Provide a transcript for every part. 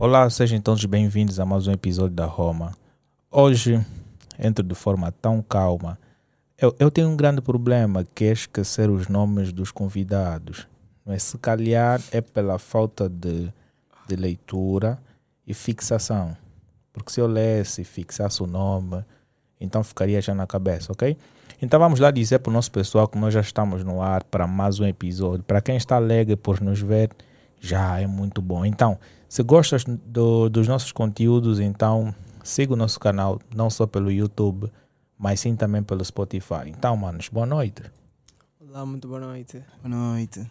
Olá, sejam todos bem-vindos a mais um episódio da Roma. Hoje entro de forma tão calma. Eu, eu tenho um grande problema que é esquecer os nomes dos convidados. Mas se calhar é pela falta de, de leitura e fixação. Porque se eu lesse e fixasse o nome, então ficaria já na cabeça, ok? Então vamos lá dizer para o nosso pessoal que nós já estamos no ar para mais um episódio. Para quem está alegre por nos ver, já é muito bom. Então, se gostas do, dos nossos conteúdos, então siga o nosso canal, não só pelo YouTube, mas sim também pelo Spotify. Então, manos, boa noite. Olá, muito boa noite. Boa noite.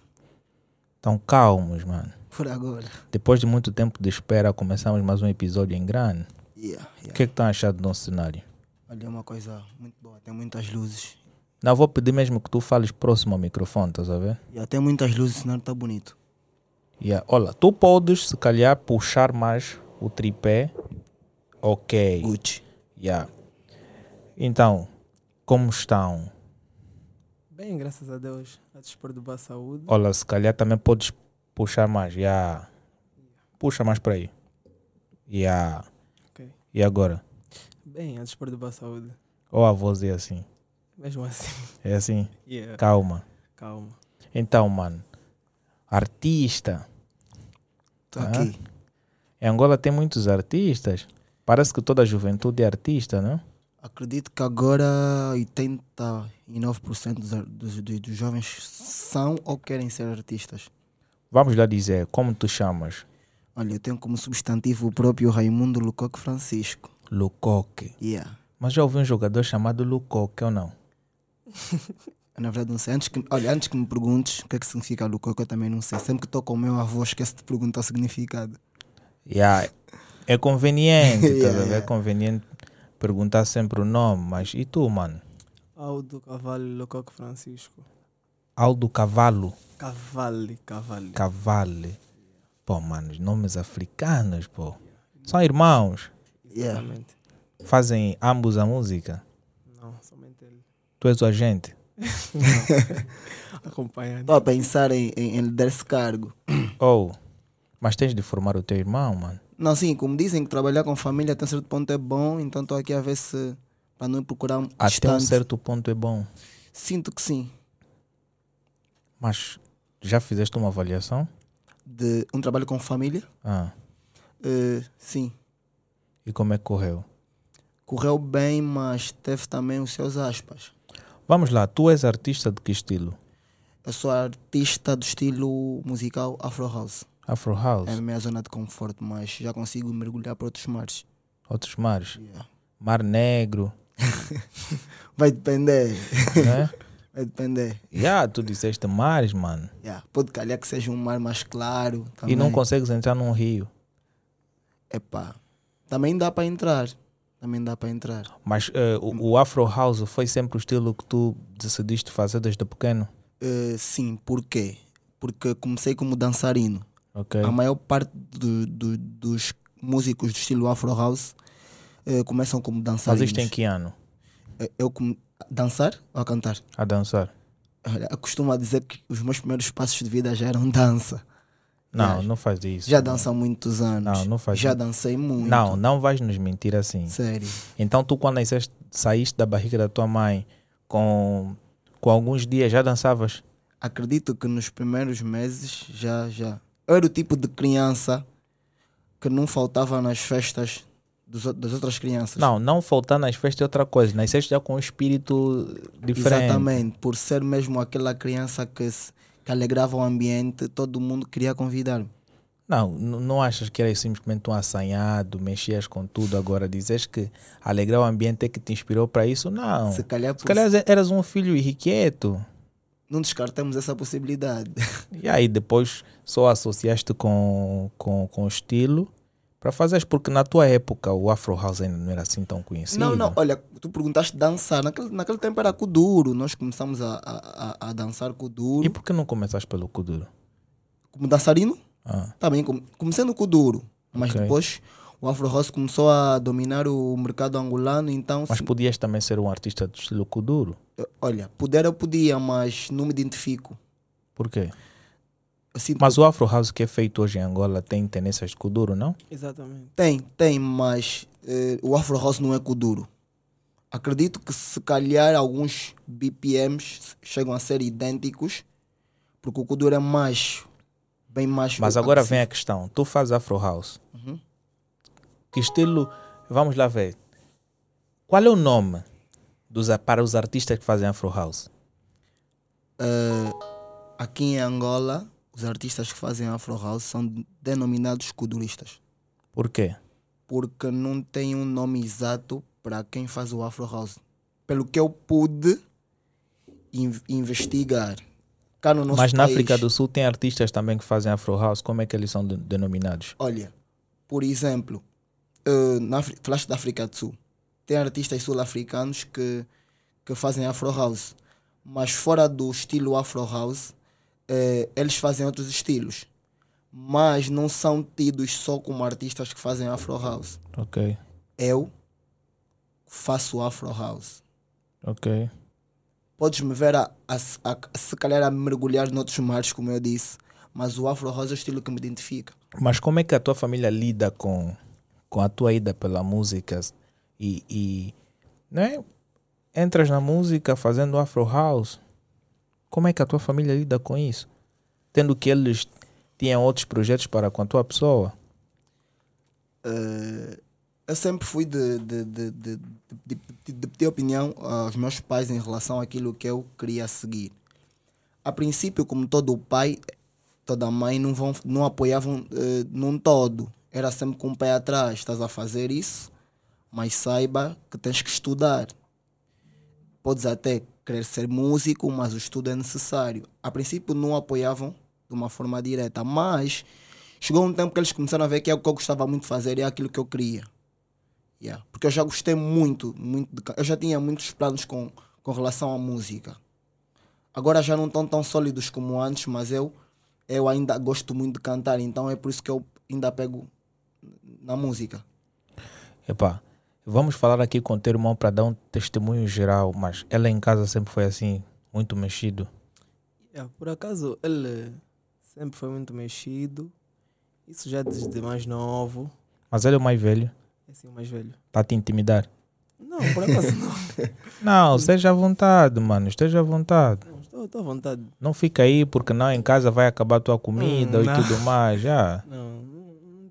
Estão calmos, mano. Por agora. Depois de muito tempo de espera, começamos mais um episódio em grande. Yeah, O yeah. que é que estão achando do nosso cenário? Olha, é uma coisa muito boa. Tem muitas luzes. Não, vou pedir mesmo que tu fales próximo ao microfone, estás a ver? Yeah, tem muitas luzes, senão está bonito. Yeah. Olha, tu podes, se calhar, puxar mais o tripé. Ok. Gucci. Yeah. Então, como estão? Bem, graças a Deus. A dispor de boa saúde. Olha, se calhar também podes puxar mais. Yeah. Puxa mais para aí. Yeah. Ok. E agora? Bem, a de boa saúde. Ou a voz é assim? Mesmo assim. É assim? Yeah. Calma. Calma. Então, mano. Artista. Estou Ah. aqui. Em Angola tem muitos artistas. Parece que toda a juventude é artista, não? Acredito que agora 89% dos, ar- dos, dos, dos jovens são ou querem ser artistas. Vamos lá dizer, como tu chamas? Olha, eu tenho como substantivo o próprio Raimundo Lucoque Francisco. Lucoque. Yeah. Mas já ouvi um jogador chamado Lucoque ou não? Na verdade, não sei. Antes que, olha, antes que me perguntes o que é que significa Lucoque, eu também não sei. Sempre que estou com o meu avô, esqueço de perguntar o significado. Yeah. É conveniente, tá Yeah, ver? É yeah. conveniente perguntar sempre o nome. Mas e tu, mano? Aldo Cavalli Locoque Francisco. Aldo Cavalo. Cavalli, Cavalli. Cavale. Pô, mano, os nomes africanos, pô. São irmãos. Yeah. Exatamente. Fazem ambos a música. Não, somente ele. Tu és o agente. Acompanhando. Estou a pensar em, em, em lhe dar esse cargo. Oh, mas tens de formar o teu irmão, mano. Não, sim, como dizem que trabalhar com família até um certo ponto é bom, então estou aqui a ver se para não procurar um Até um distante. certo ponto é bom. Sinto que sim. Mas já fizeste uma avaliação? De um trabalho com família, Ah, eh, sim. E como é que correu? Correu bem, mas teve também os seus aspas. Vamos lá, tu és artista de que estilo? Eu sou artista do estilo musical Afro House. Afro House? É a minha zona de conforto, mas já consigo mergulhar para outros mares. Outros mares? Yeah. Mar Negro, Vai depender. né? Vai depender. Já, tu disseste mares, mano. Yeah. Pode calhar que seja um mar mais claro. E Também. não consegues entrar num rio. Epá, também dá para entrar. Também dá para entrar. Mas eh, o, o Afro House foi sempre o estilo que tu decidiste fazer desde pequeno? Eh, sim, por quê? Porque comecei como dançarino. Ok. A maior parte do- do- dos músicos do estilo Afro House eh, começam como Mas dançarinos. isto em que ano? Eu dançar ou a cantar? A dançar? Olha, eu costumo dizer que os meus primeiros passos de vida já eram dança. Não, não faz isso. Já danço há muitos anos. Não, não faz Já dancei muito. Não, não vais nos mentir assim. Sério. Então tu quando nasceste, saíste da barriga da tua mãe com, com alguns dias já dançavas? Acredito que nos primeiros meses já, já. Eu era o tipo de criança que não faltava nas festas dos das outras crianças. Não, não faltar nas festas é outra coisa. Nasceste já com um espírito diferente. Exatamente. Por ser mesmo aquela criança que, se- que alegrava o ambiente, todo mundo queria convidar-me. Não, não achas que eras simplesmente um assanhado, mexias com tudo, agora dizes que alegrar o ambiente é que te inspirou para isso? Não. Se calhar, Se calhar eras um filho irrequieto. não descartamos essa possibilidade. E aí depois só associaste com, com, com o estilo para fazeres, porque na tua época o Afro House ainda não era assim tão conhecido. Não, não, olha, tu perguntaste dançar. Naquele, naquele tempo era kuduro. Nós começamos a, a, a- dançar kuduro. E por que não começaste pelo Kuduro? Como dançarino, Ah, também com- comecei no kuduro. Mas Ok. depois o Afro House começou a dominar o mercado angolano. Então, mas podias também ser um artista do estilo Kuduro. olha, puder eu podia, mas não me identifico. Por quê? Eu sinto Mas o Afro House que é feito hoje em Angola tem tendências de Kuduro, não? Exatamente. Tem, tem, mas eh, o Afro House não é Kuduro. Acredito que se calhar alguns BPMs chegam a ser idênticos, porque o Kuduro é mais, bem mais. Mas agora vem a questão: tu fazes Afro House. Uhum. Que estilo. Vamos lá ver. Qual é o nome dos, para os artistas que fazem Afro House? Eh, aqui em Angola, os artistas que fazem Afro House são denominados kuduristas, Por quê? porque não tem um nome exato para quem faz o Afro House. Pelo que eu pude in- investigar. Cá no nosso Mas na país, África do Sul tem artistas também que fazem Afro House. Como é que eles são de- denominados? Olha, por exemplo, eh, na Afri- falaste da África do Sul. Tem artistas sul-africanos que, que fazem Afro House. Mas fora do estilo Afro House, eh, eles fazem outros estilos. Mas não são tidos só como artistas que fazem Afro House. Ok, Eu faço Afro House. ok. Podes me ver a, a, a- se calhar a mergulhar noutros mares, como eu disse. Mas o Afro House é o estilo que me identifica. Mas como é que a tua família lida com, com a tua ida pela música e, e não é? entras na música fazendo Afro House? Como é que a tua família lida com isso? Tendo que eles tinham outros projetos para com a tua pessoa? Eh, eu sempre fui de, de, de, de, pedir opinião aos meus pais em relação àquilo que eu queria seguir. A princípio, como todo pai, toda mãe não, vão, não apoiavam eh, num todo. Era sempre com o pé atrás. Estás a fazer isso, mas saiba que tens que estudar. Podes até querer ser músico, mas o estudo é necessário. A princípio não apoiavam de uma forma direta, mas chegou um tempo que eles começaram a ver que é o que eu gostava muito de fazer e é aquilo que eu queria. Yeah. Porque eu já gostei muito, muito de, eu já tinha muitos planos com, com relação à música. Agora já não estão tão sólidos como antes, mas eu, eu ainda gosto muito de cantar, então é por isso que eu ainda pego na música. Epá, vamos falar aqui com o teu irmão para dar um testemunho geral, mas ela em casa sempre foi assim, muito mexido. Yeah, por acaso, ele sempre foi muito mexido. Isso já desde mais novo. Mas ele é o mais velho, É assim, o mais velho. para te intimidar. Não, por acaso não. Não, esteja à vontade, mano, esteja à vontade. Não, Estou, estou à vontade. Não fica aí porque não em casa vai acabar a tua comida Hum, e tudo mais, já. Não,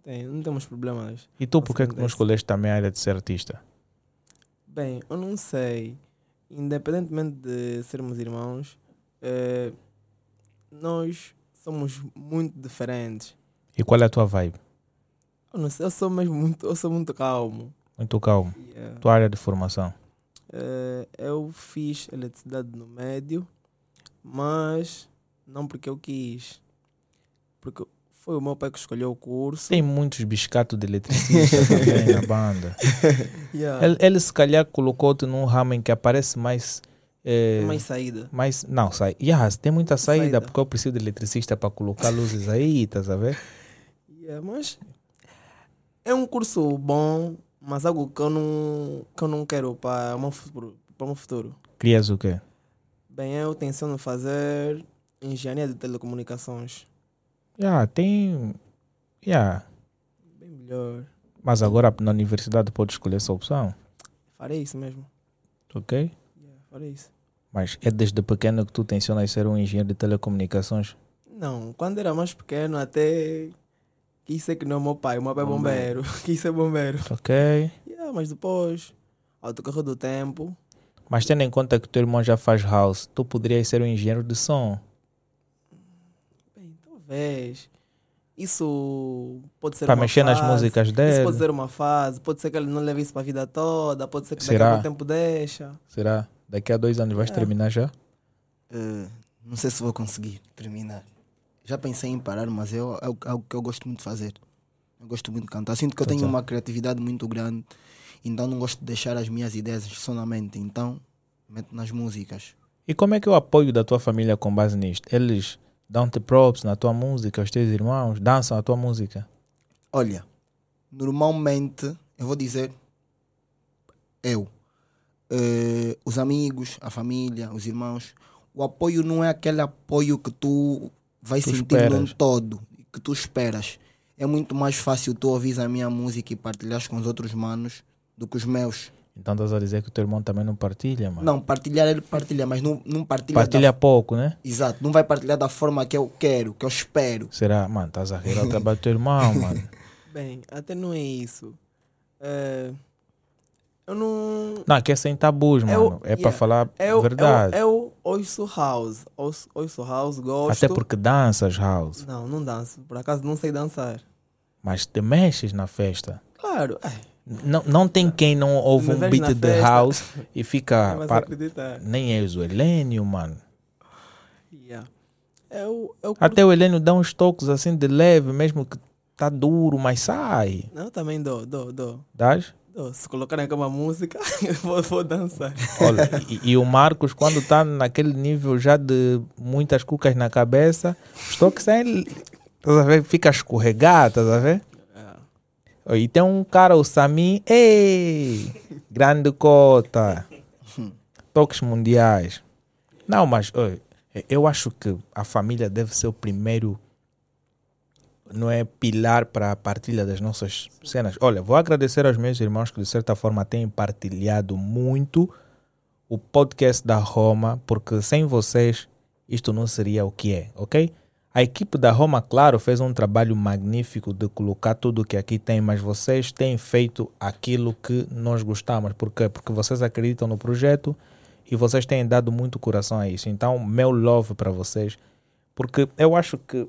tem, não temos problemas. E tu, por que, que não escolheste também a área de ser artista? Bem, eu não sei. Independentemente de sermos irmãos, eh, nós somos muito diferentes. E qual é a tua vibe? Eu não sei, eu sou mesmo muito, eu sou muito calmo. Muito calmo. Yeah. Tua área de formação. Eh, eu fiz eletricidade no médio, mas não porque eu quis. Porque foi o meu pai que escolheu o curso. Tem muitos biscatos de eletricista também na banda. Yeah. Ele, ele se calhar colocou-te num ramo em que aparece mais. eh, Mais saída. mais não, sai. Yeah, tem muita saída, Saída. porque eu preciso de eletricista para colocar luzes aí, estás a ver? Yeah, mas é um curso bom, mas algo que eu não, que eu não quero para o meu futuro. Para o meu futuro. Crias o quê? Bem, eu tenciono fazer engenharia de telecomunicações. Yeah, tem. Yeah. Bem melhor. Mas agora na universidade pode escolher essa opção, Farei isso mesmo. ok? Yeah, farei isso. Mas é desde pequeno que tu tensionas ser um engenheiro de telecomunicações? Não, quando era mais pequeno até quis ser que não o meu pai. O meu pai é bombeiro. quis ser bombeiro. Ok. Yeah, mas depois, ao decorrer do tempo, Mas tendo em conta que teu irmão já faz house, tu poderias ser um engenheiro de som. Talvez. Isso pode ser Para uma mexer nas fase. músicas Isso dele. pode ser uma fase, pode ser que ele não leve isso para a vida toda, pode ser que daqui Será? a algum tempo deixa. Será? Daqui a dois anos vais É. terminar já? Eh, não sei se vou conseguir terminar. Já pensei em parar, mas é algo- algo que eu gosto muito de fazer. Eu gosto muito de cantar. Sinto que eu Tá, tenho tá. uma criatividade muito grande, então não gosto de deixar as minhas ideias só na mente. Então, meto nas músicas. E como é que é o apoio da tua família com base nisto? Eles dão-te props na tua música, os teus irmãos dançam a tua música? Olha, normalmente, eu vou dizer, eu, eh, os amigos, a família, os irmãos, o apoio não é aquele apoio que tu vai Tu sentir num esperas. todo, que tu esperas. É muito mais fácil tu ouvires a minha música e partilhares com os outros manos do que os meus. Então estás a dizer que o teu irmão também não partilha, mano? Não, partilhar ele partilha, mas não, não partilha. Partilha pouco, né? Da, exato, não vai partilhar da forma que eu quero, que eu espero. Será? Mano, estás a rir ao trabalho do teu irmão, mano. Bem, até não é isso. É, eu não. Não, aqui é sem tabus, mano. Eu- é para yeah. falar Eu, verdade. Eu, eu ouço house. Ouço, ouço house, gosto. Até porque danças, House. Não, não danço. Por acaso não sei dançar. Mas te mexes na festa. Claro. é, Não, não tem quem não ouve um beat de festa, House e fica. para-. Nem és o Helênio, mano. Yeah. Eu, eu curto- Até o Helênio dá uns toques assim de leve, mesmo que tá duro, mas sai. Não, também dou, dou, dou. Dás? dou. Se colocarem aqui uma música, eu vou, vou dançar. Olha, e, e o Marcos, quando tá naquele nível já de muitas cucas na cabeça, os toques saem. A ver? Fica escorregado, estás a ver? E tem um cara, o Sami, grande cota, toques mundiais. Não, mas oi, eu acho que a família deve ser o primeiro, não é, pilar para a partilha das nossas cenas. Olha, vou agradecer aos meus irmãos que de certa forma têm partilhado muito o podcast da Roma, porque sem vocês isto não seria o que é, ok? A equipe da Roma, claro, fez um trabalho magnífico de colocar tudo o que aqui tem, mas vocês têm feito aquilo que nós gostamos. Por quê? Porque vocês acreditam no projeto e vocês têm dado muito coração a isso. Então, meu love para vocês, porque eu acho que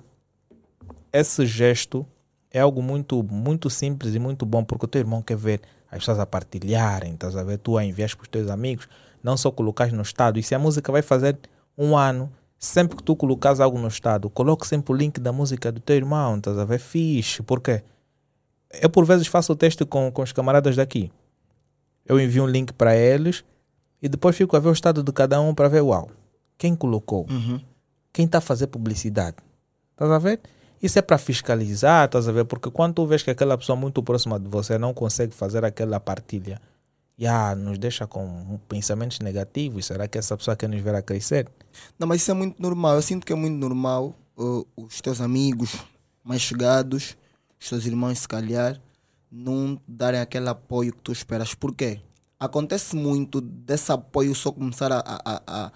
esse gesto é algo muito, muito simples e muito bom, porque o teu irmão quer ver as pessoas a partilharem, estás a ver? Tu a envias para os teus amigos, não só colocar no estado. E se a música vai fazer um ano, sempre que tu colocas algo no estado, coloque sempre o link da música do teu irmão, estás a ver? Fixe, porque eu por vezes faço o teste com, com os camaradas daqui. Eu envio um link para eles e depois fico a ver o estado de cada um para ver, uau, quem colocou? Uhum. quem está a fazer publicidade. Estás a ver? Isso é para fiscalizar, estás a ver? Porque quando tu vês que aquela pessoa muito próxima de você não consegue fazer aquela partilha, já nos deixa com pensamentos negativos. Será que essa pessoa quer nos ver a crescer? Não, mas isso é muito normal. Eu sinto que é muito normal uh, os teus amigos mais chegados, os teus irmãos, se calhar, não darem aquele apoio que tu esperas. Por quê? Acontece muito desse apoio só começar a, a, a,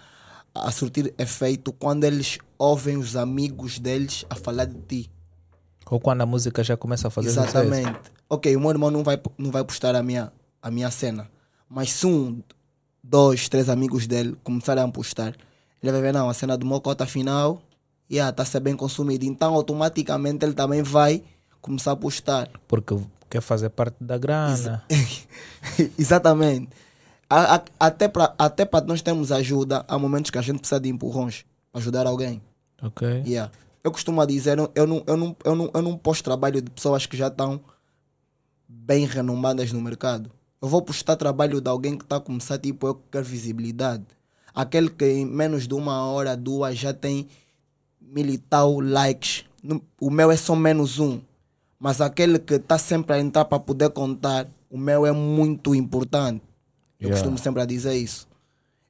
a surtir efeito quando eles ouvem os amigos deles a falar de ti. Ou quando a música já começa a fazer? Exatamente. Ok, o meu irmão não vai, não vai postar a minha, a minha cena. Mas se um, dois, três amigos dele começarem a postar, ele vai ver, não, a cena do Mocota final, está yeah, tá a ser bem consumida. Então, automaticamente, ele também vai começar a postar. Porque quer fazer parte da grana. Exatamente. A- a- até para até pra nós termos ajuda, há momentos que a gente precisa de empurrões para ajudar alguém. Ok? Yeah. Eu costumo dizer, eu, eu, não, eu, não, eu, não, eu não posto trabalho de pessoas que já estão bem renomadas no mercado. Eu vou postar trabalho de alguém que está a começar, tipo, eu que quero visibilidade. Aquele que em menos de uma hora, duas, já tem mil e tal likes. O meu é só menos um. Mas aquele que está sempre a entrar para poder contar, o meu é muito importante. Eu Yeah. costumo sempre a dizer isso.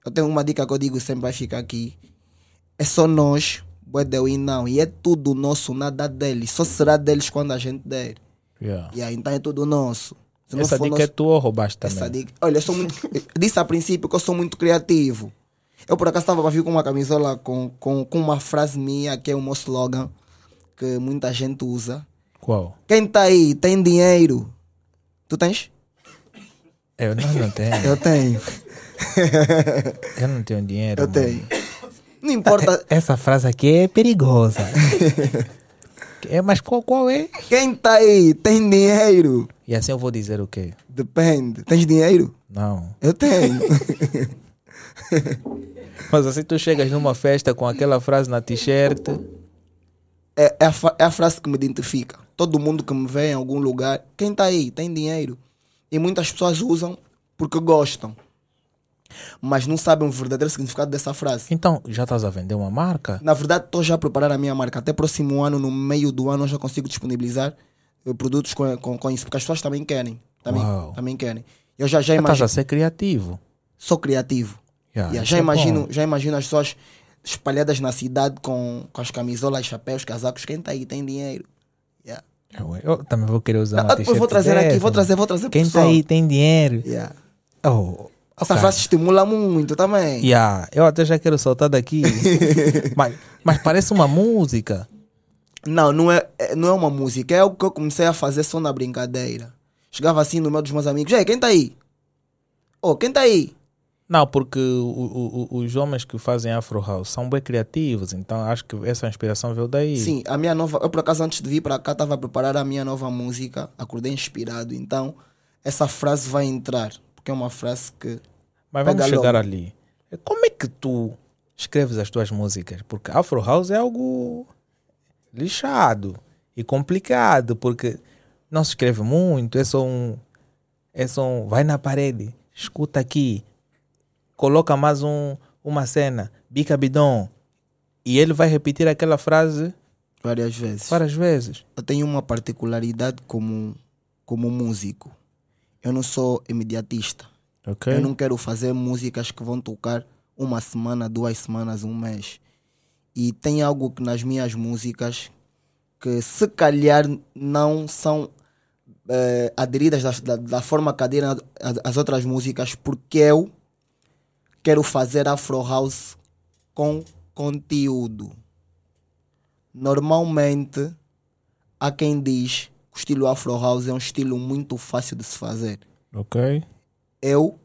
Eu tenho uma dica que eu digo sempre vai ficar aqui. É só nós, Boedeu e não. E é tudo nosso, nada deles. Só será deles quando a gente der. Yeah. E aí, então é tudo nosso. Essa dica nosso- é tua ou roubaste também? essa dica. Olha, eu sou muito. disse a princípio que eu sou muito criativo. Eu por acaso estava para vir com uma camisola com, com, com uma frase minha, que é o meu slogan, que muita gente usa. Qual? Quem tá aí tem dinheiro? Tu tens? Eu não, não tenho. Eu tenho. Eu não tenho dinheiro. Eu mano. tenho. Não importa. Essa frase aqui é perigosa. é, mas qual, qual é? Quem tá aí tem dinheiro? E assim eu vou dizer o quê? Depende. Tens dinheiro? Não. Eu tenho. Mas assim tu chegas numa festa com aquela frase na t-shirt, é, é, a, é a frase que me identifica. Todo mundo que me vê em algum lugar, quem tá aí tem dinheiro. E muitas pessoas usam porque gostam. Mas não sabem o verdadeiro significado dessa frase. então já estás a vender uma marca? Na verdade, estou já a preparar a minha marca. Até próximo ano, no meio do ano, eu já consigo disponibilizar eh, produtos com, com, com isso. Porque as pessoas também querem. Também, Uau. também querem. Eu já, já Já estás imagino. a ser criativo. Sou criativo. Yeah, Yeah, já, é imagino, bom. já imagino as pessoas espalhadas na cidade com, com as camisolas, chapéus, casacos. Quem tá aí tem dinheiro. Yeah. Eu, eu também vou querer usar uma depois vou trazer aqui, dessa. vou trazer, vou trazer Quem tá pessoal. aí tem dinheiro. Yeah. Oh, Essa frase estimula muito também. Yeah, eu até já quero soltar daqui. mas, mas parece uma música. Não, não é, é- não é uma música. É algo que eu comecei a fazer só na brincadeira. Chegava assim no meio dos meus amigos. Ei, quem tá aí? Oh, quem tá aí? Não, porque o- o- o- os homens que fazem Afro House são bem criativos, então acho que essa inspiração veio daí. Sim, a minha nova. Eu, por acaso, antes de vir para cá, estava a preparar a minha nova música. Acordei inspirado. Então, essa frase vai entrar. Porque é uma frase que. Mas vamos chegar logo. ali. Como é que tu escreves as tuas músicas? Porque Afro House é algo lixado e complicado, porque não se escreve muito, é só um. É só um. Vai na parede, escuta aqui, coloca mais um, uma cena, bica bidon, e ele vai repetir aquela frase Várias vezes. várias vezes. Eu tenho uma particularidade como, como músico. Eu não sou imediatista. Ok? Eu não quero fazer músicas que vão tocar uma semana, duas semanas, um mês. E tem algo que nas minhas músicas que se calhar não são eh, aderidas da, da, da forma que aderem as, as outras músicas, porque eu quero fazer Afro House com conteúdo. Normalmente há quem diz estilo Afro House é um estilo muito fácil de se fazer Ok? eu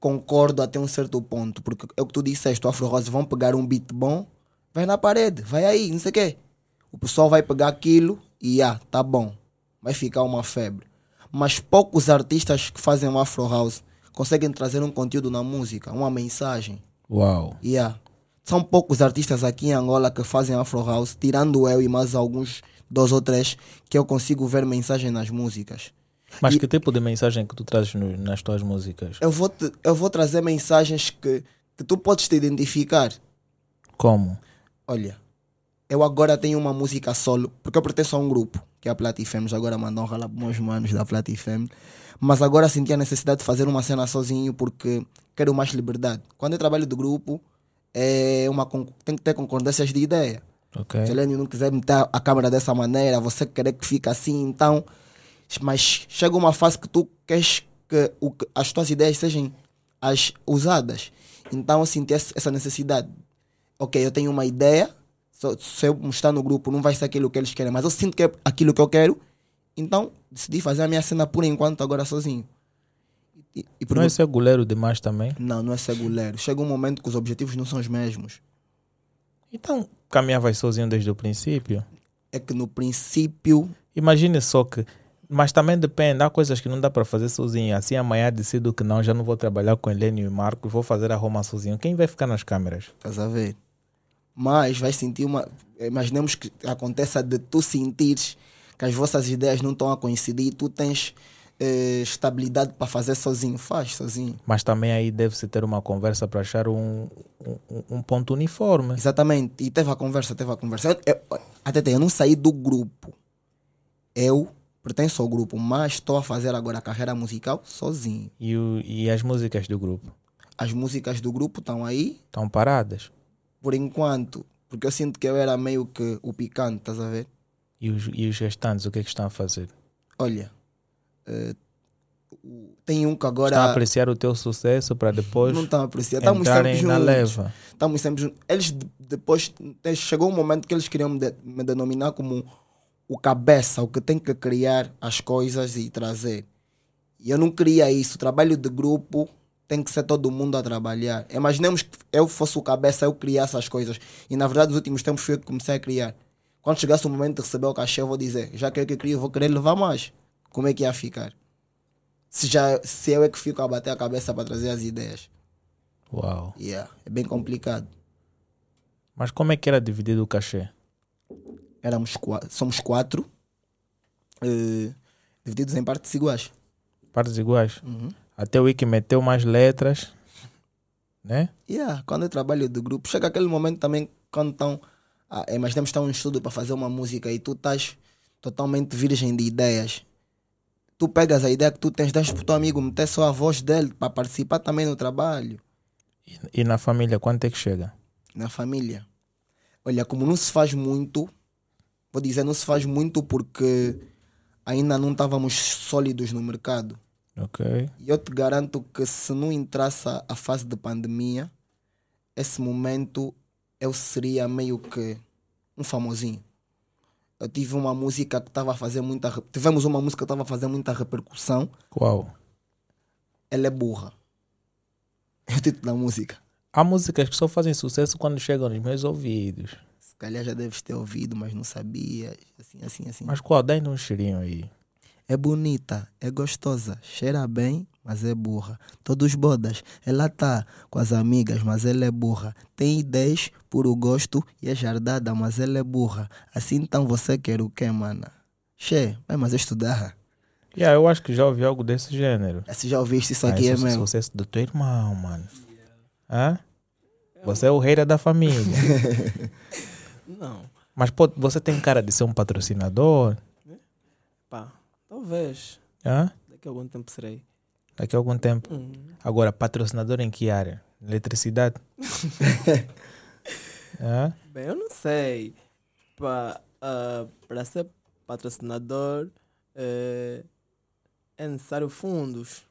concordo até um certo ponto, porque é o que tu disseste, o Afro Rose vão pegar um beat bom, vai na parede, vai aí, não sei o quê. O pessoal vai pegar aquilo e ah, tá bom, vai ficar uma febre. Mas poucos artistas que fazem o Afro House conseguem trazer um conteúdo na música, uma mensagem. Uau. Yeah. São poucos artistas aqui em Angola que fazem Afro House, tirando eu e mais alguns, dois ou três, que eu consigo ver mensagem nas músicas. Mas E- que tipo de mensagem que tu trazes no- nas tuas músicas? eu vou, te- eu vou trazer mensagens que, que tu podes te identificar. Como? Olha, eu agora tenho uma música solo, porque eu pertenço a um grupo, que é a Platifemes, agora mandam ralar para meus manos da Platifemes. Mas agora senti a necessidade de fazer uma cena sozinho porque quero mais liberdade. Quando eu trabalho do grupo, é uma, tem que ter concordâncias de ideia. Ok? Se a Helene não quiser meter a câmera dessa maneira, você querer que fique assim, então. Mas chega uma fase que tu queres que, o, as tuas ideias sejam as usadas. Então eu senti essa necessidade. Ok, eu tenho uma ideia, se eu mostrar no grupo não vai ser aquilo que eles querem, mas eu sinto que é aquilo que eu quero, então decidi fazer a minha cena por enquanto agora sozinho. E, e Não é ser goleiro demais também? não, não é ser goleiro. Chega um momento que os objetivos não são os mesmos. Então, caminhar vai sozinho desde o princípio? É que no princípio Imagine só que. Mas também depende, há coisas que não dá para fazer sozinho. Assim amanhã decido que não, já não vou trabalhar com Helênio e Marcos, vou fazer a Roma sozinho. Quem vai ficar nas câmeras? Estás a ver? Mas vai sentir uma. Imaginemos que aconteça de tu sentires que as vossas ideias não estão a coincidir e tu tens eh, estabilidade para fazer sozinho. Faz sozinho. Mas também aí deve-se ter uma conversa para achar um, um, um ponto uniforme. Exatamente. E teve a conversa, teve a conversa. Eu, eu, até eu não saí do grupo. Eu pertenço ao grupo, mas estou a fazer agora a carreira musical sozinho. E, o, e as músicas do grupo As músicas do grupo estão aí, estão paradas. por enquanto, porque eu sinto que eu era meio que o picante, estás a ver? E os, e os restantes, o que é que estão a fazer? Olha, eh, tem um que agora. Estão a apreciar o teu sucesso para depois Não estão a apreciar. Estamos sempre entrarem na juntos. leva. Estamos sempre juntos. Eles de- depois. eh, Chegou um momento que eles queriam me, de- me denominar como o cabeça, o que tem que criar as coisas e trazer. E eu não queria isso. O trabalho de grupo tem que ser todo mundo a trabalhar. Imaginemos que eu fosse o cabeça, eu criasse as coisas. E na verdade, nos últimos tempos, fui eu que comecei a criar. Quando chegasse o momento de receber o cachê, eu vou dizer: já que eu que crio, eu vou querer levar mais. Como é que ia ficar? Se, já, se eu é que fico a bater a cabeça para trazer as ideias. Uau. Yeah, é bem complicado. Mas como é que era dividido o cachê? Éramos qua- somos quatro, eh, divididos em partes iguais. Partes iguais. Uhum. Até o Wiki meteu mais letras, né? Yeah, quando eu trabalho do grupo, chega aquele momento também quando estão. Ah, imaginemos que está um estudo para fazer uma música e tu estás totalmente virgem de ideias. Tu pegas a ideia que tu tens, das para o teu amigo meter só a voz dele para participar também no trabalho. E, e na família, quanto é que chega? Na família. Olha, como não se faz muito, vou dizer, não se faz muito porque ainda não estávamos sólidos no mercado. Ok. E eu te garanto que se não entrasse a fase de pandemia, esse momento eu seria meio que um famosinho. Eu tive uma música que estava a fazer muita. Tivemos uma música que estava a fazer muita repercussão. Qual? Ela é burra. É o título da música. Há músicas que só fazem sucesso quando chegam nos meus ouvidos. Se calhar já deves ter ouvido, mas não sabias. Assim, assim, assim. Mas qual? Dá-me um cheirinho aí. É bonita, é gostosa, cheira bem, mas é burra. Todos bodas, ela tá com as amigas, mas ela é burra. Tem ideias, puro gosto e é jardada, mas ela é burra. Assim então você quer o quê, mana? Che, vai mais estudar. Yeah, eu acho que já ouvi algo desse gênero. Se já ouviste isso Ah, aqui é esse mesmo. sucesso do teu irmão, mano. Hã? Você é o rei da família. Não, Mas pô, você tem cara de ser um patrocinador. pá, talvez. Hã? Daqui a algum tempo serei. Daqui a algum tempo. Hum, Agora, patrocinador em que área? Eletricidade? Hã? Bem, eu não sei. Para para ser patrocinador eh, é necessário fundos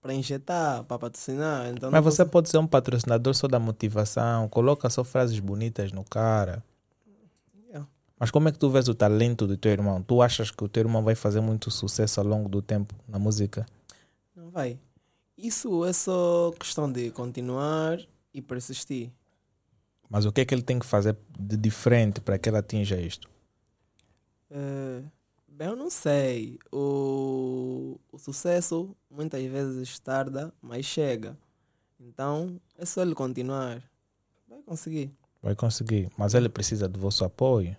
para injetar, para patrocinar. Então Mas você posso- pode ser um patrocinador só da motivação. Coloca só frases bonitas no cara. Mas como é que tu vês o talento do teu irmão? Tu achas que o teu irmão vai fazer muito sucesso ao longo do tempo na música? Não vai. Isso é só questão de continuar e persistir. Mas o que é que ele tem que fazer de diferente para que ele atinja isto? Eh, bem, eu não sei. O, o sucesso muitas vezes tarda, mas chega. Então é só ele continuar. Vai conseguir. Vai conseguir. Mas ele precisa do vosso apoio.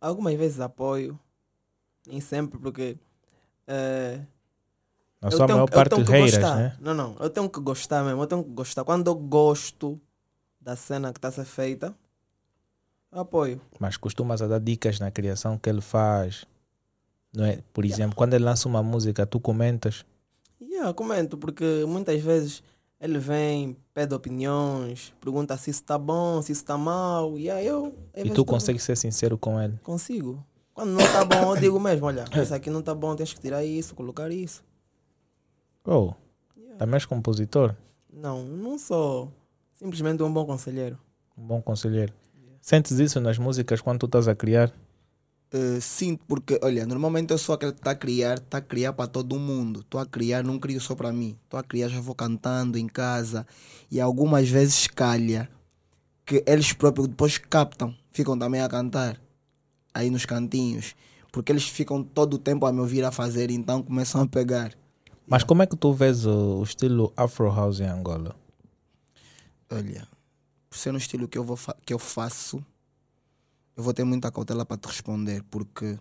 Yeah, algumas vezes apoio, nem sempre, porque Na eu sua tenho- maior parte reiras, gostar. né? Não, não, eu tenho que gostar mesmo, eu tenho que gostar. Quando eu gosto da cena que está a ser feita, apoio. Mas costumas a dar dicas na criação que ele faz. Não é? Por exemplo, quando ele lança uma música, tu comentas. Yeah, comento, porque muitas vezes ele vem, pede opiniões, pergunta se isso está bom, se isso está mal, e aí eu. E tu eu consegues ser sincero com ele. Consigo. Quando não está bom, eu digo mesmo: olha, isso aqui não está bom, tens que tirar isso, colocar isso. Oh, Yeah. também és compositor. Não, não sou simplesmente um bom conselheiro. Um bom conselheiro. Sentes isso nas músicas quando tu estás a criar? Eh, sinto, porque, olha, normalmente eu sou aquele que está a criar, está a criar para todo mundo. Estou a criar, não crio só para mim. Estou a criar, já vou cantando em casa. E algumas vezes calha que eles próprios depois captam, ficam também a cantar aí nos cantinhos. Porque eles ficam todo o tempo a me ouvir a fazer, então começam a pegar. Mas como é que tu vês o, o estilo Afro House em Angola? Olha, por ser um estilo que eu, vou que eu faço, eu vou ter muita cautela para te responder, porque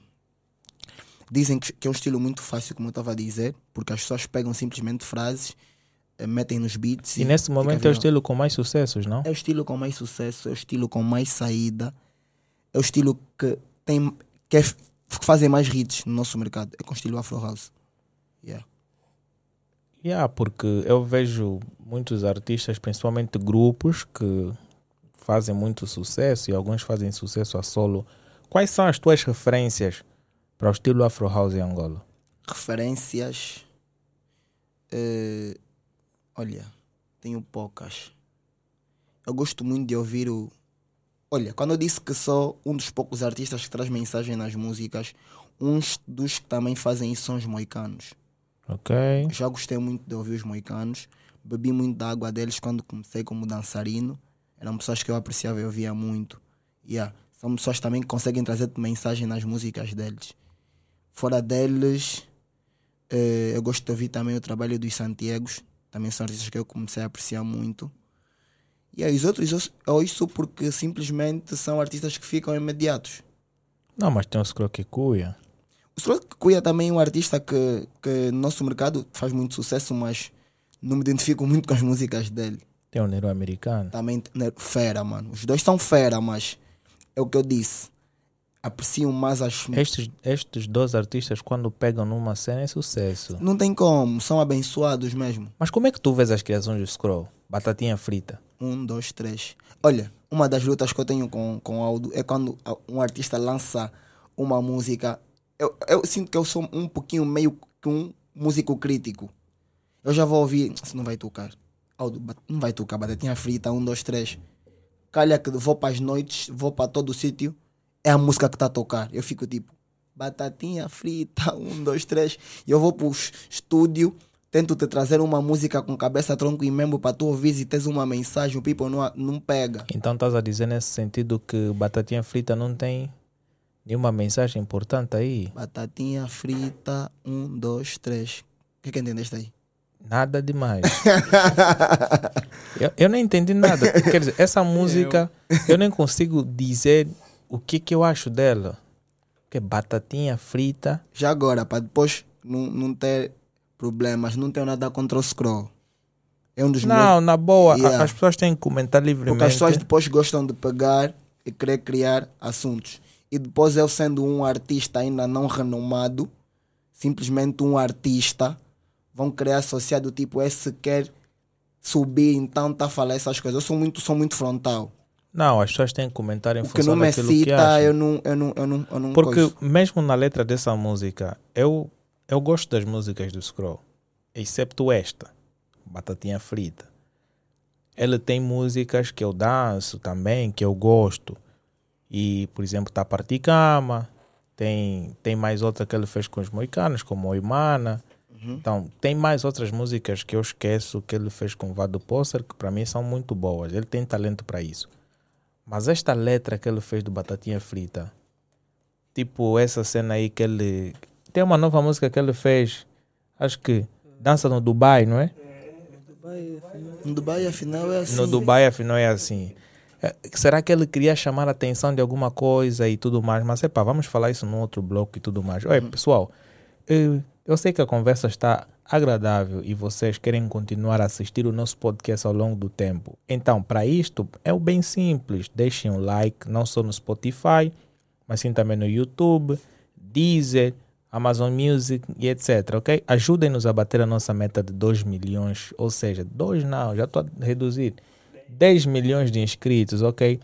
dizem que, é um estilo muito fácil, como eu estava a dizer, porque as pessoas pegam simplesmente frases, eh, metem nos beats E nesse fica momento é o estilo com mais sucessos, não? É o estilo com mais sucesso, é o estilo com mais saída, é o estilo que tem que, é, que fazem mais hits no nosso mercado, é com o estilo Afro House. Yeah. Yeah, porque eu vejo muitos artistas, principalmente grupos, que fazem muito sucesso e alguns fazem sucesso a solo. Quais são as tuas referências para o estilo Afro House em Angola? referências. eh, olha, tenho poucas. Eu gosto muito de ouvir o. Olha, quando eu disse que sou um dos poucos artistas que traz mensagem nas músicas, uns dos que também fazem isso são os moicanos. Ok. Já gostei muito de ouvir os moicanos. Bebi muito da água deles quando comecei como dançarino. Eram pessoas que eu apreciava e ouvia muito. Yeah. São pessoas também que conseguem trazer mensagem nas músicas deles. Fora deles, eh, eu gosto de ouvir também o trabalho dos Santiagos. Também são artistas que eu comecei a apreciar muito. E aí, os outros eu eu ouço porque simplesmente são artistas que ficam imediatos. Não, mas tem o Scroque Cuia. O Stroke Cuia também é um artista que, que no nosso mercado faz muito sucesso, mas não me identifico muito com as músicas dele. Tem o Nero Americano. Também fera, mano. Os dois são fera, mas é o que eu disse. Aprecio mais as. Estes, estes dois artistas, quando pegam numa cena, é sucesso. Não tem como, são abençoados mesmo. Mas como é que tu vês as criações do Scroll? Batatinha frita. Um, dois, três. Olha, uma das lutas que eu tenho com, com o Aldo é quando um artista lança uma música. Eu, eu sinto que eu sou um pouquinho meio que um músico crítico. Eu já vou ouvir. Isso não vai tocar. Aldo, não vai tocar. Batatinha frita, um, dois, três. Calha que vou para as noites, vou para todo o sítio. É a música que está a tocar. Eu fico tipo, batatinha frita, um, dois, três. E eu vou para o estúdio, tento te trazer uma música com cabeça, tronco e membro para tu ouvir e tens uma mensagem, o people não, não pega. Então estás a dizer nesse sentido que batatinha frita não tem nenhuma mensagem importante aí? Batatinha frita, um, dois, três. O que que entendeste aí? Nada demais. eu, eu não entendi nada. Quer dizer, essa música eu nem consigo dizer o que, que eu acho dela. Que é batatinha frita. Já agora, para depois não, não ter problemas, não tenho nada contra o scroll. É um dos meus. Não, na boa, Yeah. as pessoas têm que comentar Porque livremente. as pessoas depois gostam de pegar e querer criar assuntos. E depois eu sendo um artista ainda não renomado, simplesmente um artista, vão querer associar do tipo, esse quer subir, então tá a falar essas coisas. Eu sou muito, sou muito frontal. Não, as pessoas têm que comentar em O função não me daquilo que cita, acham. eu não, eu não, eu não, eu não Porque coiso. mesmo na letra dessa música, eu, eu gosto das músicas do Scroll, excepto esta, Batatinha Frita. Ele tem músicas que eu danço também, que eu gosto. E, por exemplo, Tá Parti Cama, tem, tem mais outra que ele fez com os moicanos, como Oimana. Então, tem mais outras músicas que eu esqueço que ele fez com o Vado Posser, que para mim são muito boas. Ele tem talento para isso. Mas esta letra que ele fez do Batatinha Frita, tipo essa cena aí que ele. Tem uma nova música que ele fez, acho que Dança no Dubai, não é? No Dubai, afinal, é assim. No Dubai, afinal, é assim. É, Será que ele queria chamar a atenção de alguma coisa e tudo mais? Mas, epá, vamos falar isso num outro bloco e tudo mais. Oi, pessoal, eu, eu sei que a conversa está agradável e vocês querem continuar a assistir o nosso podcast ao longo do tempo. Então, para isto, é o bem simples. Deixem um like, não só no Spotify, mas sim também no YouTube, Deezer, Amazon Music e etc, ok? Ajudem-nos a bater a nossa meta de 2 milhões, ou seja, 2 não, já estou a reduzir. 10 milhões de inscritos, ok?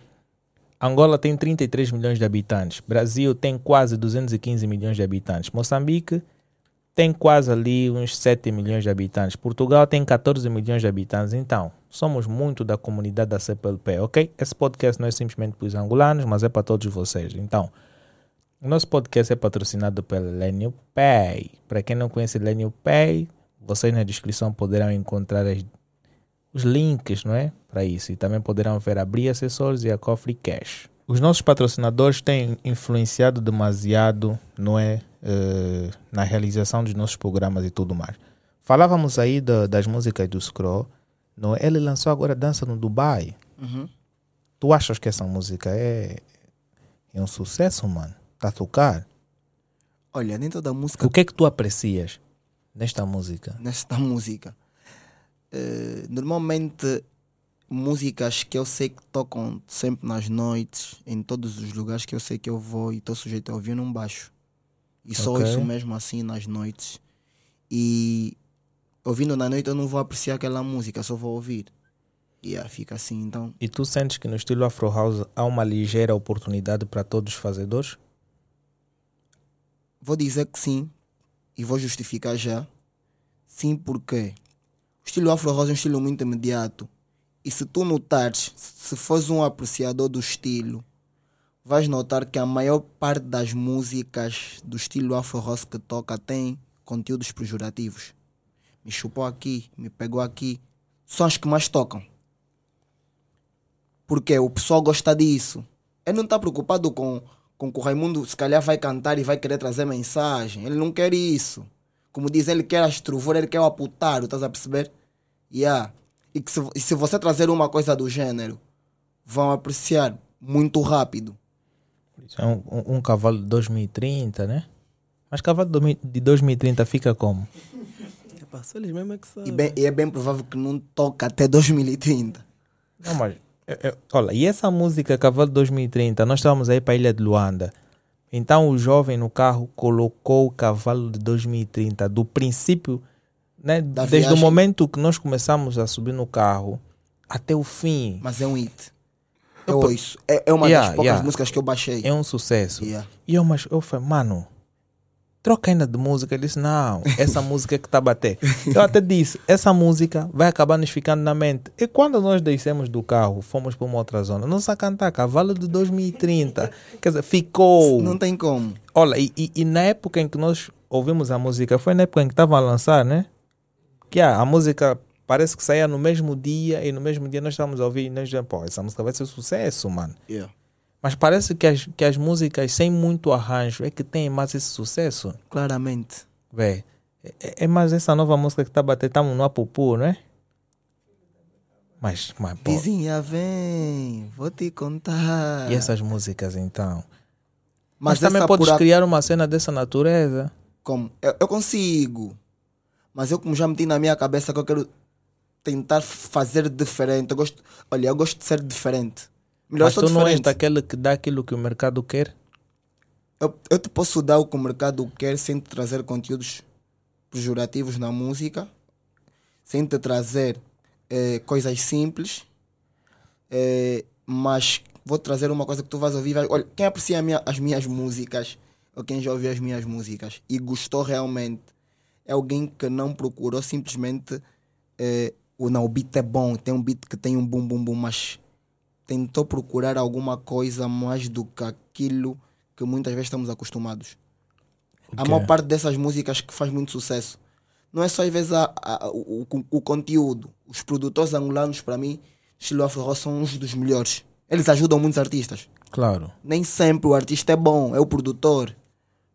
Angola tem 33 milhões de habitantes. Brasil tem quase 215 milhões de habitantes. Moçambique tem quase ali uns 7 milhões de habitantes. Portugal tem 14 milhões de habitantes. Então, somos muito da comunidade da CPLP, ok? Esse podcast não é simplesmente para os angolanos, mas é para todos vocês. Então, o nosso podcast é patrocinado pela Lenio Pay. Para quem não conhece Lenio Pay, vocês na descrição poderão encontrar as os links, não é? Para isso. E também poderão ver a Bria Acessórios e a Coffee Cash. Os nossos patrocinadores têm influenciado demasiado, não é? Eh, na realização dos nossos programas e tudo mais. Falávamos aí da- das músicas do Scroll, não é? Ele lançou agora Dança no Dubai. Uhum. Tu achas que essa música é, é um sucesso, mano? Tá a tocar? Olha, dentro da música O que é que tu aprecias nesta música? nesta música. Eh, normalmente músicas que eu sei que tocam sempre nas noites, em todos os lugares que eu sei que eu vou e estou sujeito a ouvir, não baixo. E só Ok. ouço mesmo assim nas noites. E ouvindo na noite eu não vou apreciar aquela música, só vou ouvir. E yeah, fica assim, então. E tu sentes que no estilo Afro House há uma ligeira oportunidade para todos os fazedores? Vou dizer que sim e vou justificar já. Sim, porque o estilo Afro House é um estilo muito imediato. E se tu notares, se fores um apreciador do estilo, vais notar que a maior parte das músicas do estilo Afro House que toca tem conteúdos pejorativos. Me chupou aqui, me pegou aqui. São as que mais tocam. Porque o pessoal gosta disso. Ele não está preocupado com, com que o Raimundo se calhar vai cantar e vai querer trazer mensagem. Ele não quer isso. Como diz, ele quer as trovuras, ele quer o aputaro, estás a perceber? Yeah. E que se, e se você trazer uma coisa do gênero, vão apreciar muito rápido. É um, um- um cavalo de 2030, né? Mas cavalo de 2000 de 2030 fica como? Epá, só eles mesmo é que sabem. E, bem, e é bem provável que não toque até 2030. Não, mas. é- é- olha, e essa música Cavalo de 2030, nós estávamos aí para a Ilha de Luanda. Então o jovem no carro colocou o cavalo de 2030 do princípio, né? Desde o momento que nós começamos a subir no carro até o fim. Mas é um hit. Eu ouço. É, é uma Yeah, das poucas yeah. músicas que eu baixei. É um sucesso. Yeah. E eu, mas eu falei, mano, troca ainda de música. Ele disse, não, essa música é que está a bater. Eu até disse, essa música vai acabar nos ficando na mente. E quando nós descemos do carro, fomos para uma outra zona, não a cantar Cavalo de 2030. Quer dizer, ficou. Não tem como. Olha, e, e- e na época em que nós ouvimos a música, foi na época em que estava a lançar, né? Que ah, a música parece que saía no mesmo dia e no mesmo dia nós estávamos a ouvir e nós dizemos, pô, essa música vai ser sucesso, mano. Yeah. Mas parece que as, que as músicas sem muito arranjo é que têm mais esse sucesso. Claramente. Véi, é, é mais essa nova música que está bater, estamos no Apupu, não é? Mas, mas pô, Vizinha, vem, vou te contar. e essas músicas então? Mas, Mas, também podes por a- criar uma cena dessa natureza. Como? Eu, eu consigo. Mas eu como já meti na minha cabeça que eu quero tentar fazer diferente. Eu gosto, olha, eu gosto de ser diferente. Melhor Mas tu não és diferente. daquele que dá aquilo que o mercado quer? Eu, eu te posso dar o que o mercado quer sem te trazer conteúdos pejorativos na música, sem te trazer eh, coisas simples, eh, mas vou trazer uma coisa que tu vais ouvir. olha, quem aprecia minha- as minhas músicas, ou quem já ouviu as minhas músicas e gostou realmente, é alguém que não procurou simplesmente eh, o não, o beat é bom, tem um beat que tem um bum bum bum, mas tentou procurar alguma coisa mais do que aquilo que muitas vezes estamos acostumados. A Ok. maior parte dessas músicas que faz muito sucesso não é só às vezes a- a- o, o- o conteúdo. Os produtores angolanos, para mim, estilo afro são uns dos melhores. Eles ajudam muitos artistas. Claro. Nem sempre o artista é bom, é o produtor.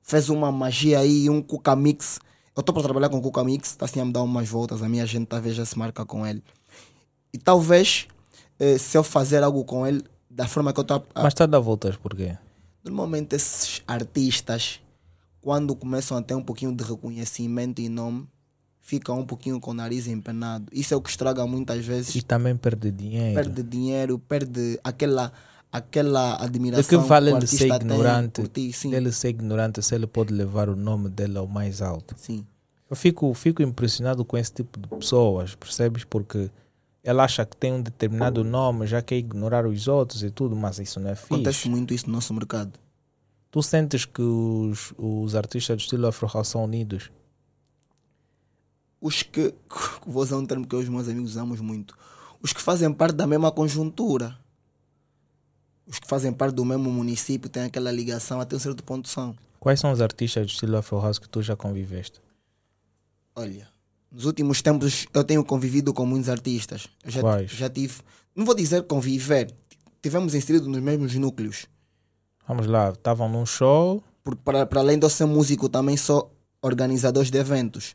Fez uma magia aí, um Cuca Mix. Eu estou para trabalhar com o Cuca Mix, está assim a me dar umas voltas. A minha gente talvez já se marca com ele. E talvez, eh, se eu fazer algo com ele, da forma que eu estou a, Mas está a dar voltas por quê? Normalmente esses artistas, quando começam a ter um pouquinho de reconhecimento e nome, ficam um pouquinho com o nariz empenado. Isso é o que estraga muitas vezes. E também perde dinheiro. Perde dinheiro, perde aquela, aquela admiração que vale o ele ser ignorante? ti. Ele ser ignorante se ele pode levar o nome dele ao mais alto. sim. Eu fico, fico impressionado com esse tipo de pessoas, percebes? Porque ela acha que tem um determinado nome, já quer ignorar os outros e tudo, mas isso não é Acontece fixe. muito isso no nosso mercado. Tu sentes que os, os artistas do estilo afro são unidos? Os que, vou usar um termo que os meus amigos usamos muito, os que fazem parte da mesma conjuntura. Os que fazem parte do mesmo município têm aquela ligação até um certo ponto são. Quais são os artistas do estilo afro house que tu já conviveste? Olha, nos últimos tempos eu tenho convivido com muitos artistas. Eu já, Quais? já tive, não vou dizer conviver, tivemos inseridos nos mesmos núcleos. Vamos lá, estavam num show, para além de eu ser músico, também sou organizador de eventos.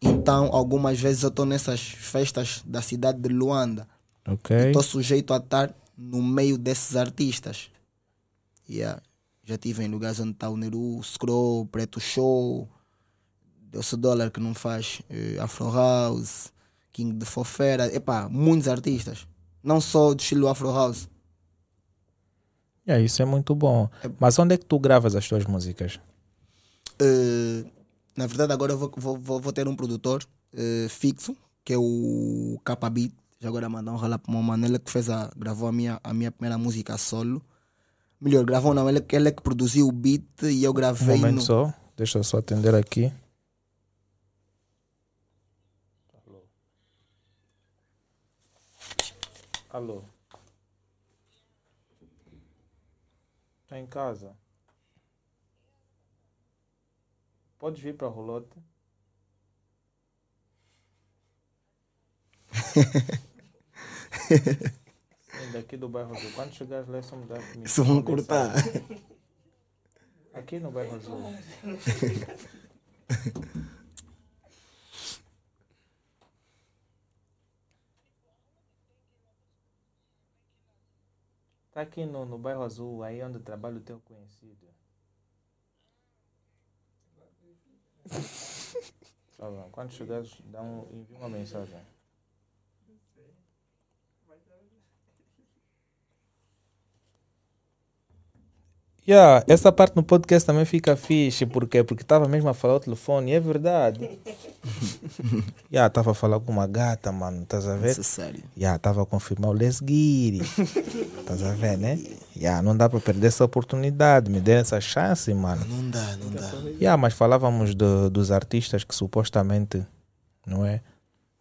Então, algumas vezes eu estou nessas festas da cidade de Luanda. ok? Estou sujeito a estar no meio desses artistas. Yeah. Já estive em lugares onde está o Neru, Scroll, Preto Show, Delcio Dólar que não faz eh, Afro House, King de Fofera, epá, muitos artistas. Não só do estilo Afro House. É, isso é muito bom. Mas onde é que tu gravas as tuas músicas? Eh, na verdade, agora eu vou, vou, vou, ter um produtor eh, fixo, que é o Capa Beat. Já agora mandar um rala para uma Manela que fez a, gravou a minha, a minha primeira música solo. Melhor, gravou não, ele, ele é que produziu o beat e eu Um gravei momento no. só, deixa eu só atender aqui. Alô? Tá em casa? Podes vir para Rolote? Daqui do bairro Azul. Quando chegares lá, só me dar me Isso vão cortar. Aqui no bairro Azul. Tá aqui no, no bairro Azul, aí onde trabalha o teu conhecido. Tá bom. Quando chegares, dá um, envia uma mensagem. Yeah, essa parte no podcast também fica fixe, por quê? Porque estava mesmo a falar ao telefone, é verdade. yeah, estava a falar com uma gata, mano, estás a ver? Necessário. Yeah, estava a confirmar o it. Estás a ver, né? Yeah, não dá para perder essa oportunidade, me dê essa chance, mano. Não dá, não dá. Yeah, mas falávamos do- dos artistas que supostamente, não é?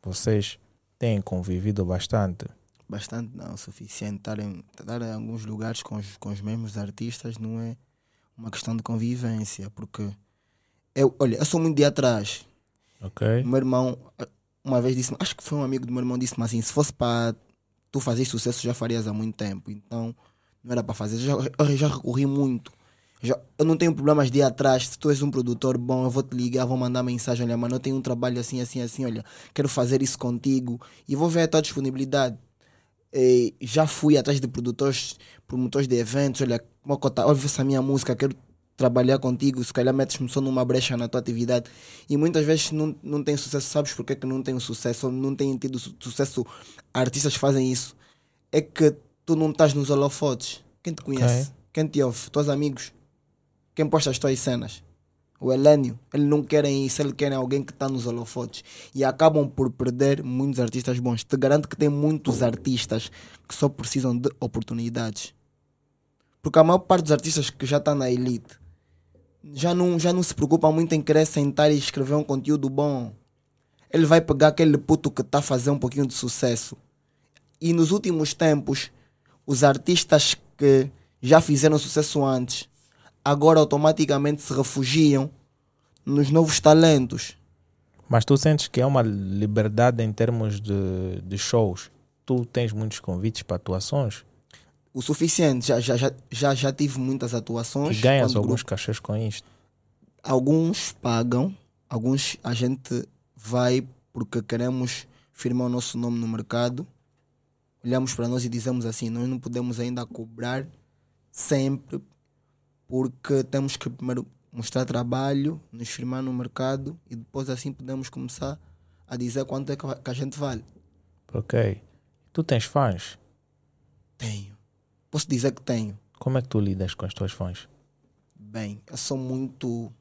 Vocês têm convivido bastante. Bastante não, o suficiente. Estar em, estar em alguns lugares com os, com os mesmos artistas não é uma questão de convivência, porque eu, olha, eu sou muito de atrás. Ok? O meu irmão, uma vez disse acho que foi um amigo do meu irmão, disse-me assim: se fosse para tu fazer sucesso, já farias há muito tempo. Então, não era para fazer. Já, eu já recorri muito. Já, eu não tenho problemas de ir atrás. Se tu és um produtor bom, eu vou te ligar, vou mandar mensagem: olha, mano, eu tenho um trabalho assim, assim, assim. Olha, quero fazer isso contigo e vou ver a tua disponibilidade. Já fui atrás de produtores, promotores de eventos. Olha, Mocota, ouve essa minha música, quero trabalhar contigo. Se calhar metes-me só numa brecha na tua atividade. E muitas vezes não, não tem sucesso. Sabes porquê que não tem sucesso? Ou não tem tido su- sucesso? Artistas fazem isso. É que tu não estás nos holofotes. Quem te conhece? Quem te ouve? Teus amigos? Quem posta as tuas cenas? O Helênio, ele não querem isso, ele querem alguém que está nos holofotes. E acabam por perder muitos artistas bons. Te garanto que tem muitos artistas que só precisam de oportunidades. Porque a maior parte dos artistas que já está na elite já não, já não se preocupa muito em querer sentar e escrever um conteúdo bom. Ele vai pegar aquele puto que está a fazer um pouquinho de sucesso. E nos últimos tempos, os artistas que já fizeram sucesso antes, agora automaticamente se refugiam nos novos talentos. Mas tu sentes que é uma liberdade em termos de, de shows? Tu tens muitos convites para atuações O suficiente, já, já, já, já, tive muitas e atuações. ganhas quando o alguns grupo- cachês com isto. alguns pagam, alguns a gente vai porque queremos firmar o nosso nome no mercado. Olhamos para nós e dizemos assim: nós não podemos ainda cobrar sempre porque temos que primeiro mostrar trabalho, nos firmar no mercado e depois assim podemos começar a dizer quanto é que a gente vale. Ok. Tu tens fãs? Tenho. Posso dizer que tenho. Como é que tu lidas com as tuas fãs? Bem, eu sou muito.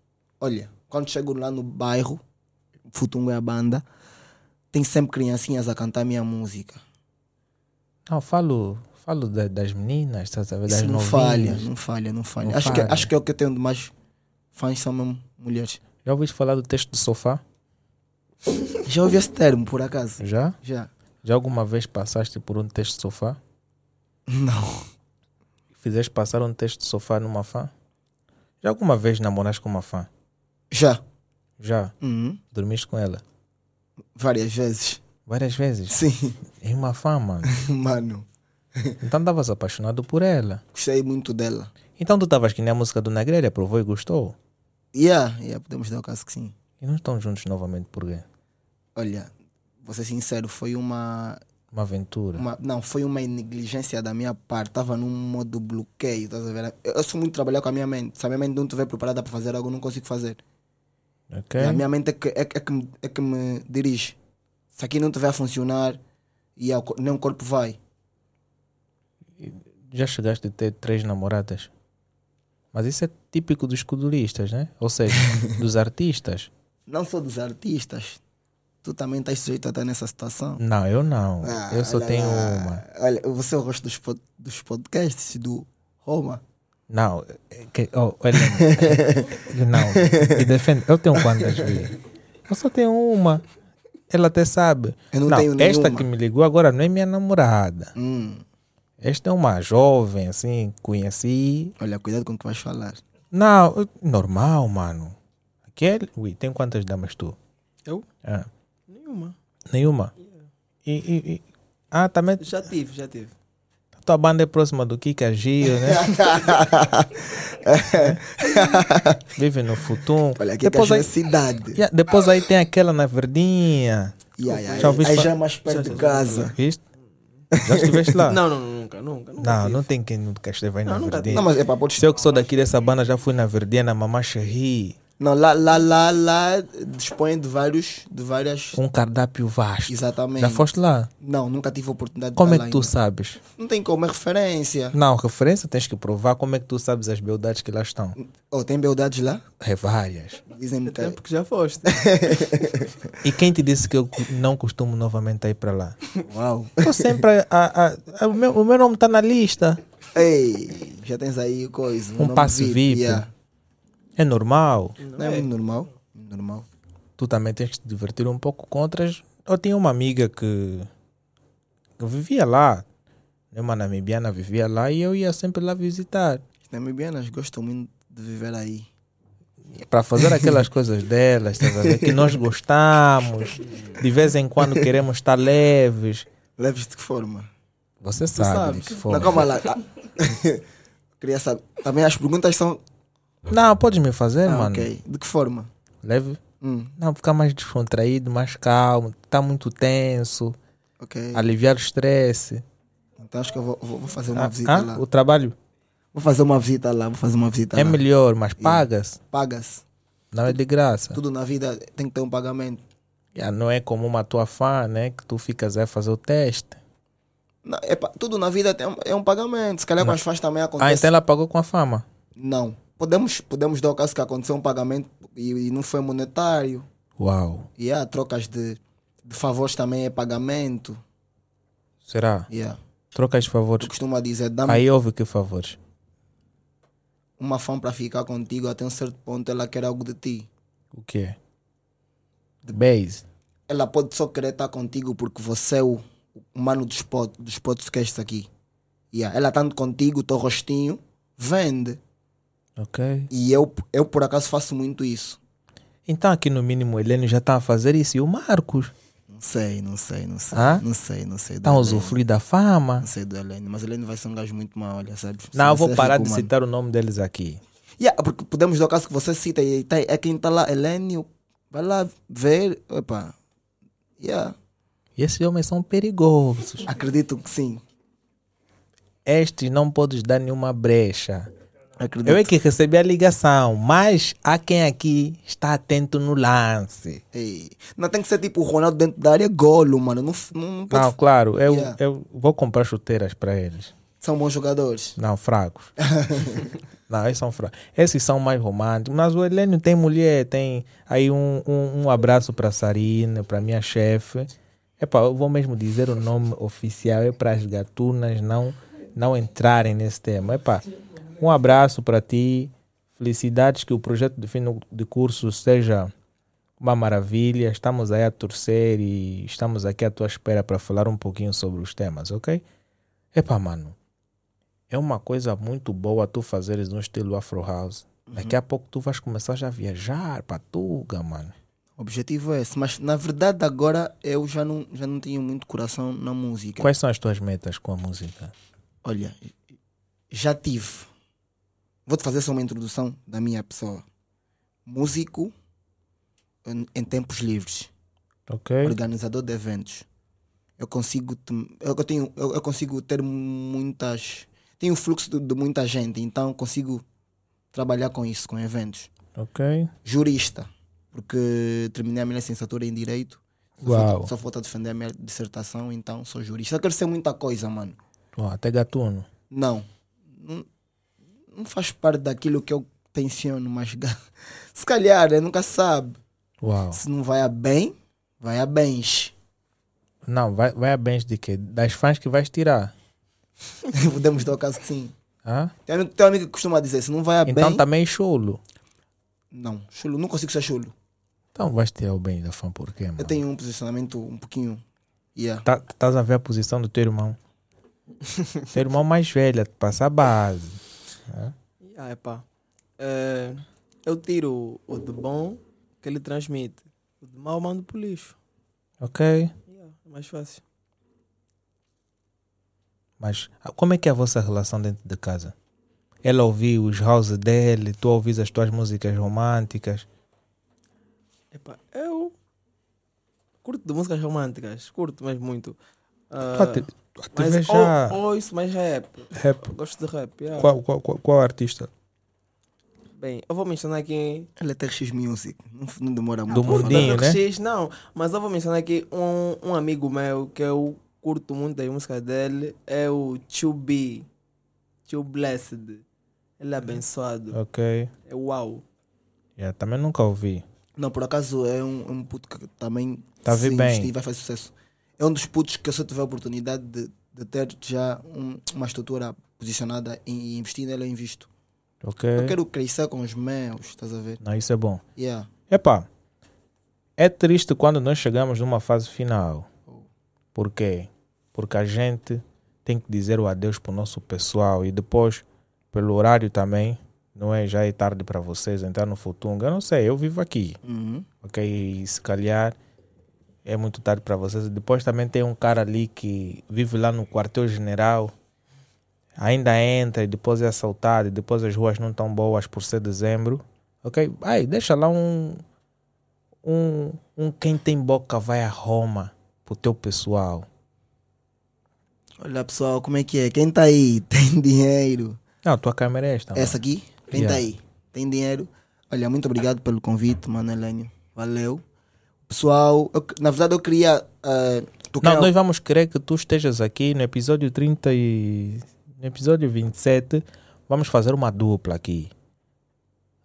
Olha, quando chego lá no bairro, Futungo é a banda, tem sempre criancinhas a cantar minha música. Não, falo, falo da- das meninas, ver? Das Isso não novinhas. falha, não falha, não falha. Não acho, Que, falha. acho que é o que eu tenho de mais fãs são mesmo mulheres. Já ouviste falar do texto do sofá? Já ouvi esse termo, por acaso? Já? Já. Já alguma vez passaste por um texto de sofá? Não. Fizeste passar um texto de sofá numa fã? Já alguma vez namoraste com uma fã? Já. Já? Uhum. Dormiste com ela? Várias vezes. Várias vezes? Sim, É uma fã, mano. mano. Então estavas apaixonado por ela. Gostei muito dela. Então tu estavas que nem a música do Negrelha, provou e gostou. Yeah, yeah, podemos dar o caso que sim. E não estão juntos novamente por quê? Olha, vou ser sincero, foi uma Uma aventura. Uma- não, foi uma negligência da minha parte. Estava num modo bloqueio, estás a ver? Eu, eu sou muito trabalhar com a minha mente. Se a minha mente não estiver preparada para fazer algo, eu não consigo fazer. Ok? E a minha mente é que, é, é que, me, é que me dirige. Se aqui não estiver a funcionar, e co- nem o corpo vai. Já chegaste a ter três namoradas. Mas isso é típico dos escuduristas, né? Ou seja, dos artistas. Não só dos artistas. Tu também estás sujeito a estar nessa situação. Não, eu não. Ah, eu só olha tenho uma. Olha, você é o rosto dos, pod- dos podcasts do Roma. Não, é que, oh, olha, não, me defende. Eu tenho quantas vezes? Eu só tenho uma. Ela até sabe. Eu não tenho esta nenhuma. que me ligou agora não é minha namorada. Hum, Esta é uma jovem, assim, conheci. olha, cuidado com o que vais falar. Não, normal, mano. Aquele. Ui, tem quantas damas tu? Eu? Ah, Nenhuma. nenhuma. E, e- e- ah, também Já tive, já tive. a tua banda é próxima do Kika Gio, né? Vive no Futum. Olha, aqui depois, aí, cidade. Yeah, depois aí tem aquela na Verdinha. Yeah, yeah, Já aí fa- já é mais perto de casa. Viste? Já estiveste lá? Não, não, nunca, nunca. nunca Não, tive. não tem quem nunca esteve aí Não, na nunca Verdinha. Não, mas é para podes Se eu que sou daqui dessa banda, já fui na Verdinha, na Mamá Cherry. Não, lá, lá, lá, lá dispõe de vários, de várias. Um cardápio vasto. Exatamente. Já foste lá? Não, nunca tive a oportunidade de Como é que lá tu ainda. sabes? Não tem como, é referência. Não, referência tens que provar. Como é que tu sabes as beldades que lá estão? Oh, tem beldades lá? É várias. Dizem-me É que. tempo que já foste. E quem te disse que eu não costumo novamente ir para lá? Uau. Estou sempre. A, a- a- o, meu, o meu nome está na lista. Ei, já tens aí coisa. Um passe VIP. yeah. É normal. Não é muito normal? Normal. Tu também tens que te divertir um pouco com outras. Eu tinha uma amiga que, que vivia lá. Uma namibiana vivia lá e eu ia sempre lá visitar. As namibianas gostam muito de viver aí. Para fazer aquelas coisas delas, ver? Que nós gostamos. De vez em quando queremos estar leves. Leves de que forma? Você sabe sabes. que for. Não, calma lá. Ah, Queria saber. Também as perguntas são. Não, podes me fazer, Ah, mano. ok. De que forma? Leve. Hum, Não, ficar mais descontraído, mais calmo. Tá muito tenso. ok. Aliviar o estresse. Então acho que eu vou, vou- fazer uma Ah, visita ah, lá. o trabalho Vou fazer uma visita lá, vou fazer uma visita é lá. melhor, mas pagas. Pagas. Não é de graça. Tudo na vida tem que ter um pagamento. Já não é como uma tua fã, né? Que tu ficas a fazer o teste. Não, é tudo na vida tem, é um pagamento. Se calhar com as fãs também Ah, acontece. então ela pagou com a fama. Não. Podemos, podemos dar o caso que aconteceu um pagamento e, e não foi monetário. Uau. E há trocas de, de favores também é pagamento. Será? Yeah. Trocas de favores. costumo dizer, dá-me Aí houve que favores? uma fã para ficar contigo até um certo ponto ela quer algo de ti. O quê? De base. Ela pode só querer estar contigo porque você é o, o mano dos, pod, dos podcasts aqui. Yeah. Ela estando contigo, o teu rostinho, vende. Ok. E eu, eu por acaso faço muito isso. Então aqui no mínimo o Helene já está a fazer isso. E o Marcos? Não sei, não sei, não sei. Hã? Não sei, não sei. Está a usufruir da fama? Não sei do Helene. Mas o Helene vai ser um gajo muito mau, olha, sabes? Não, eu vou parar rico, de mano. citar o nome deles aqui. Yeah, porque podemos dar o caso que você cita e tá- é quem está lá, Helene, vai lá ver. Opa. Yeah, E esses homens são perigosos. acredito que sim. Estes não podes dar nenhuma brecha. Acredito. Eu é que recebi a ligação, mas há quem aqui está atento no lance. Ei, Não tem que ser tipo o Ronaldo dentro da área golo, mano. Não, não, não pode Não, claro, eu, Yeah. eu vou comprar chuteiras para eles. São bons jogadores. Não, fracos. não, esses são fracos. Esses são mais românticos. Mas o Helênio tem mulher, tem aí um, um, um abraço para Sarina, para minha chefe. Epá, eu vou mesmo dizer o nome oficial, é para as gatunas não, não entrarem nesse tema. Epá, um abraço para ti. Felicidades que o projeto de fim de curso seja uma maravilha. Estamos aí a torcer e estamos aqui à tua espera para falar um pouquinho sobre os temas, ok? Epá, mano, é uma coisa muito boa tu fazeres um estilo Afro House. Daqui a pouco tu vais começar já a viajar para Tuga, mano. O objetivo é esse. Mas na verdade agora eu já não, já não tenho muito coração na música. Quais são as tuas metas com a música? Olha, já tive. Vou-te fazer só uma introdução da minha pessoa. Músico em, em tempos livres. Organizador de eventos. Eu consigo, eu, tenho, eu, eu consigo ter muitas. Tenho fluxo de, de muita gente, então consigo trabalhar com isso, com eventos. Ok? Jurista, porque terminei a minha licenciatura em Direito. Só Uau. falta- Só falta defender a minha dissertação, então sou jurista. Eu quero ser muita coisa, mano. Ó, até gatuno. Não. Não, faz parte daquilo que eu tenciono, mas se calhar, né, nunca sabe. Uau. Se não vai a bem, vai a bens. Não, vai, vai a bens de quê? Das fãs que vais tirar. Podemos dar o caso que sim. Hã? Tem, tem um amigo que costuma dizer, se não vai a Então bem... também chulo. Não, chulo, não consigo ser chulo. Então vais tirar o bem da fã por quê, mano? Eu tenho um posicionamento um pouquinho... Yeah. Tá- Estás a ver a posição do teu irmão. teu irmão mais velho, a te passar a base. Ah, epá. É, eu tiro o de bom que ele transmite. O de mau eu mando pro lixo. Ok? Yeah, é mais fácil. Mas ah, como é que é a vossa relação dentro de casa? Ela ouviu os house dele, tu ouvis as tuas músicas românticas. Epá, eu curto de músicas românticas. Curto mesmo muito. Ah, Tu mas ativas já ou, ouço mais rap. rap. Gosto de rap. yeah. Qual, qual, qual, qual artista? Bem, eu vou mencionar aqui. Ele é Music. Não, não demora Do muito. mundinho, né? X, não, mas eu vou mencionar aqui um, um amigo meu que eu curto muito das músicas dele. É o Tio B. Tio Blessed. Ele é abençoado. Ok. É uau. Yeah, também nunca ouvi. Não, por acaso é um, é um puto que também Tá se bem. vai fazer sucesso. É um dos putos que se eu tiver a oportunidade de, de ter já um- uma estrutura posicionada e investir nela, eu invisto. Ok. Eu quero crescer com os meus, estás a ver? Não, isso é bom. Yeah. Epá, é triste quando nós chegamos numa fase final. Por quê? Porque a gente tem que dizer o adeus pro nosso pessoal e depois, pelo horário também, não é? Já é tarde para vocês entrar no Futunga. Eu não sei, eu vivo aqui, Uhum. ok? E se calhar é muito tarde para vocês. Depois também tem um cara ali que vive lá no quartel-general, ainda entra e depois é assaltado e depois as ruas não estão boas por ser dezembro, ok? Ai, deixa lá um, um, um quem tem boca vai a Roma pro teu pessoal. Olha pessoal, como é que é? Quem tá aí? Tem dinheiro? Não, tua câmera é esta. mano. Essa aqui? Quem Yeah. tá aí? Tem dinheiro? Olha, muito obrigado pelo convite, mano Helênio. Valeu. Pessoal, eu- na verdade eu queria. tu Não, nós vamos querer que tu estejas aqui no episódio 30 e... No episódio 27, vamos fazer uma dupla aqui.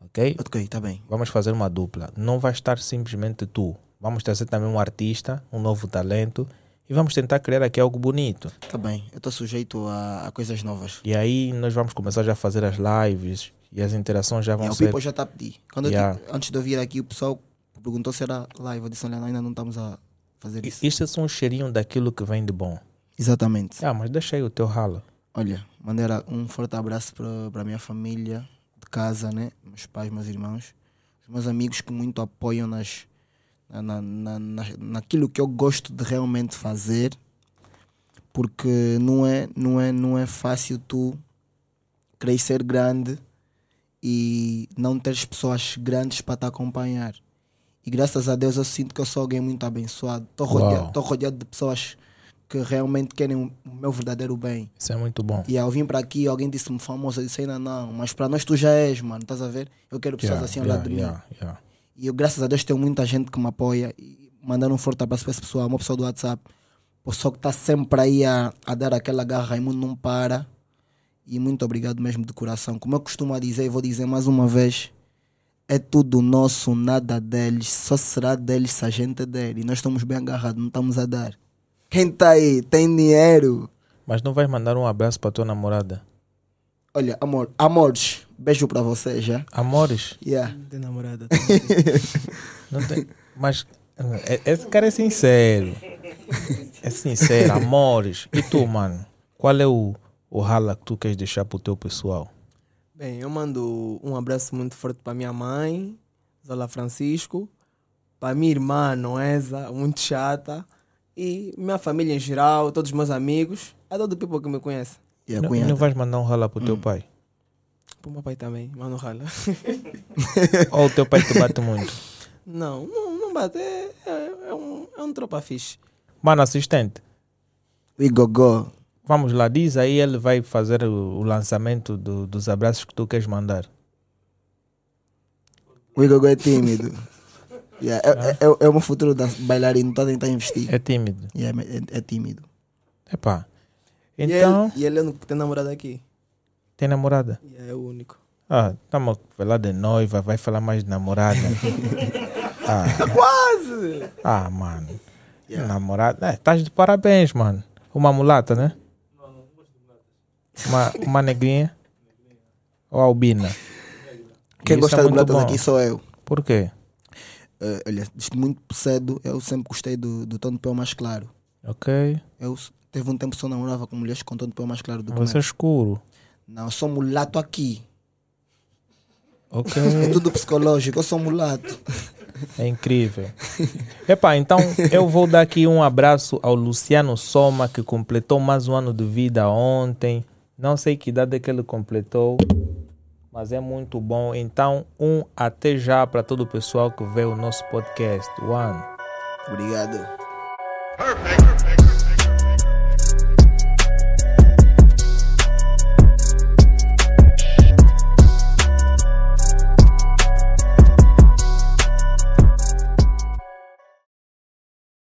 Ok? Ok, tá bem. Vamos fazer uma dupla. Não vai estar simplesmente tu. Vamos trazer também um artista, um novo talento. E vamos tentar criar aqui algo bonito. Tá bem. Eu tô sujeito a, a coisas novas. E aí nós vamos começar já a fazer as lives. E as interações já vão Yeah, o ser... People já tá a pedir. Quando eu Yeah. tive- antes de eu vir aqui, o pessoal perguntou se era live. Eu disse, olha, ainda não estamos a fazer isso. Isto é só um cheirinho daquilo que vem de bom. Exatamente. Ah, mas deixa aí o teu ralo. Olha, mandar um forte abraço para a minha família de casa, né? Meus pais, meus irmãos, os meus amigos que muito apoiam nas, na, na, na, na- naquilo que eu gosto de realmente fazer, porque não é, não é, não é fácil tu crescer grande e não teres pessoas grandes para te acompanhar. E graças a Deus eu sinto que eu sou alguém muito abençoado. Estou rodeado, rodeado de pessoas que realmente querem o meu verdadeiro bem. Isso é muito bom. E eu vim para aqui, alguém disse-me famoso, eu disse ainda não, mas para nós tu já és, mano, estás a ver? Eu quero pessoas Yeah, assim ao yeah, lado de mim. yeah, yeah. E eu, graças a Deus, tenho muita gente que me apoia. E mandando um forte abraço para esse pessoal, uma pessoa do WhatsApp, pessoa que está sempre aí a, a dar aquela garra, Raimundo não para. E muito obrigado mesmo de coração. Como eu costumo dizer, e vou dizer mais uma vez, é tudo nosso, nada deles, só será deles se a gente der. E nós estamos bem agarrados, não estamos a dar. Quem está aí? Tem dinheiro? Mas não vais mandar um abraço para tua namorada? Olha, amor, amores, beijo para você já. Amores? Yeah. Não tem namorada. Não tem. Mas é- esse cara é sincero. É sincero, amores. E tu, mano? Qual é o, o rala que tu queres deixar pro teu pessoal? Bem, eu mando um abraço muito forte para minha mãe, Zola Francisco, para minha irmã Noesa, muito chata, e minha família em geral, todos os meus amigos, a todo o people que me conhece. E a Não, e cunhada. não vais mandar um rala pro teu pai? Para o meu pai também, mano rala. Ou o teu pai te bate muito? Não, não, não bate, é, é, é um, é um tropa fixe. Mano, assistente, We go go. Vamos lá, diz aí, ele vai fazer o, o lançamento do- dos abraços que tu queres mandar. O Igor é tímido. Yeah, é, é, é o meu futuro bailarino, está a tentar investir. É tímido. Yeah, é, é tímido. Epá. E Então, ele, e ele é único que tem namorada aqui. tem namorada? E é o único. Ah, estamos a falar de noiva, vai falar mais de namorada. ah, Quase! ah, mano. Yeah. Namorada. É, estás de parabéns, mano. Uma mulata, né? Uma, uma negrinha? Ou albina? Quem Isso gosta é de mulatas bom. aqui sou eu. Por quê? Eh, olha, desde muito cedo eu sempre gostei do, do tom de pele mais claro. Ok. Eu teve um tempo que só namorava com mulheres com tom de pele mais claro do que Você é escuro. Não, eu sou mulato aqui. Ok. É tudo psicológico, eu sou mulato. É incrível. Epá, então eu vou dar aqui um abraço ao Luciano Soma, que completou mais um ano de vida ontem. Não sei que idade é que ele completou, mas é muito bom. Então, um até já para todo o pessoal que vê o nosso podcast. One. Obrigado. Perfect.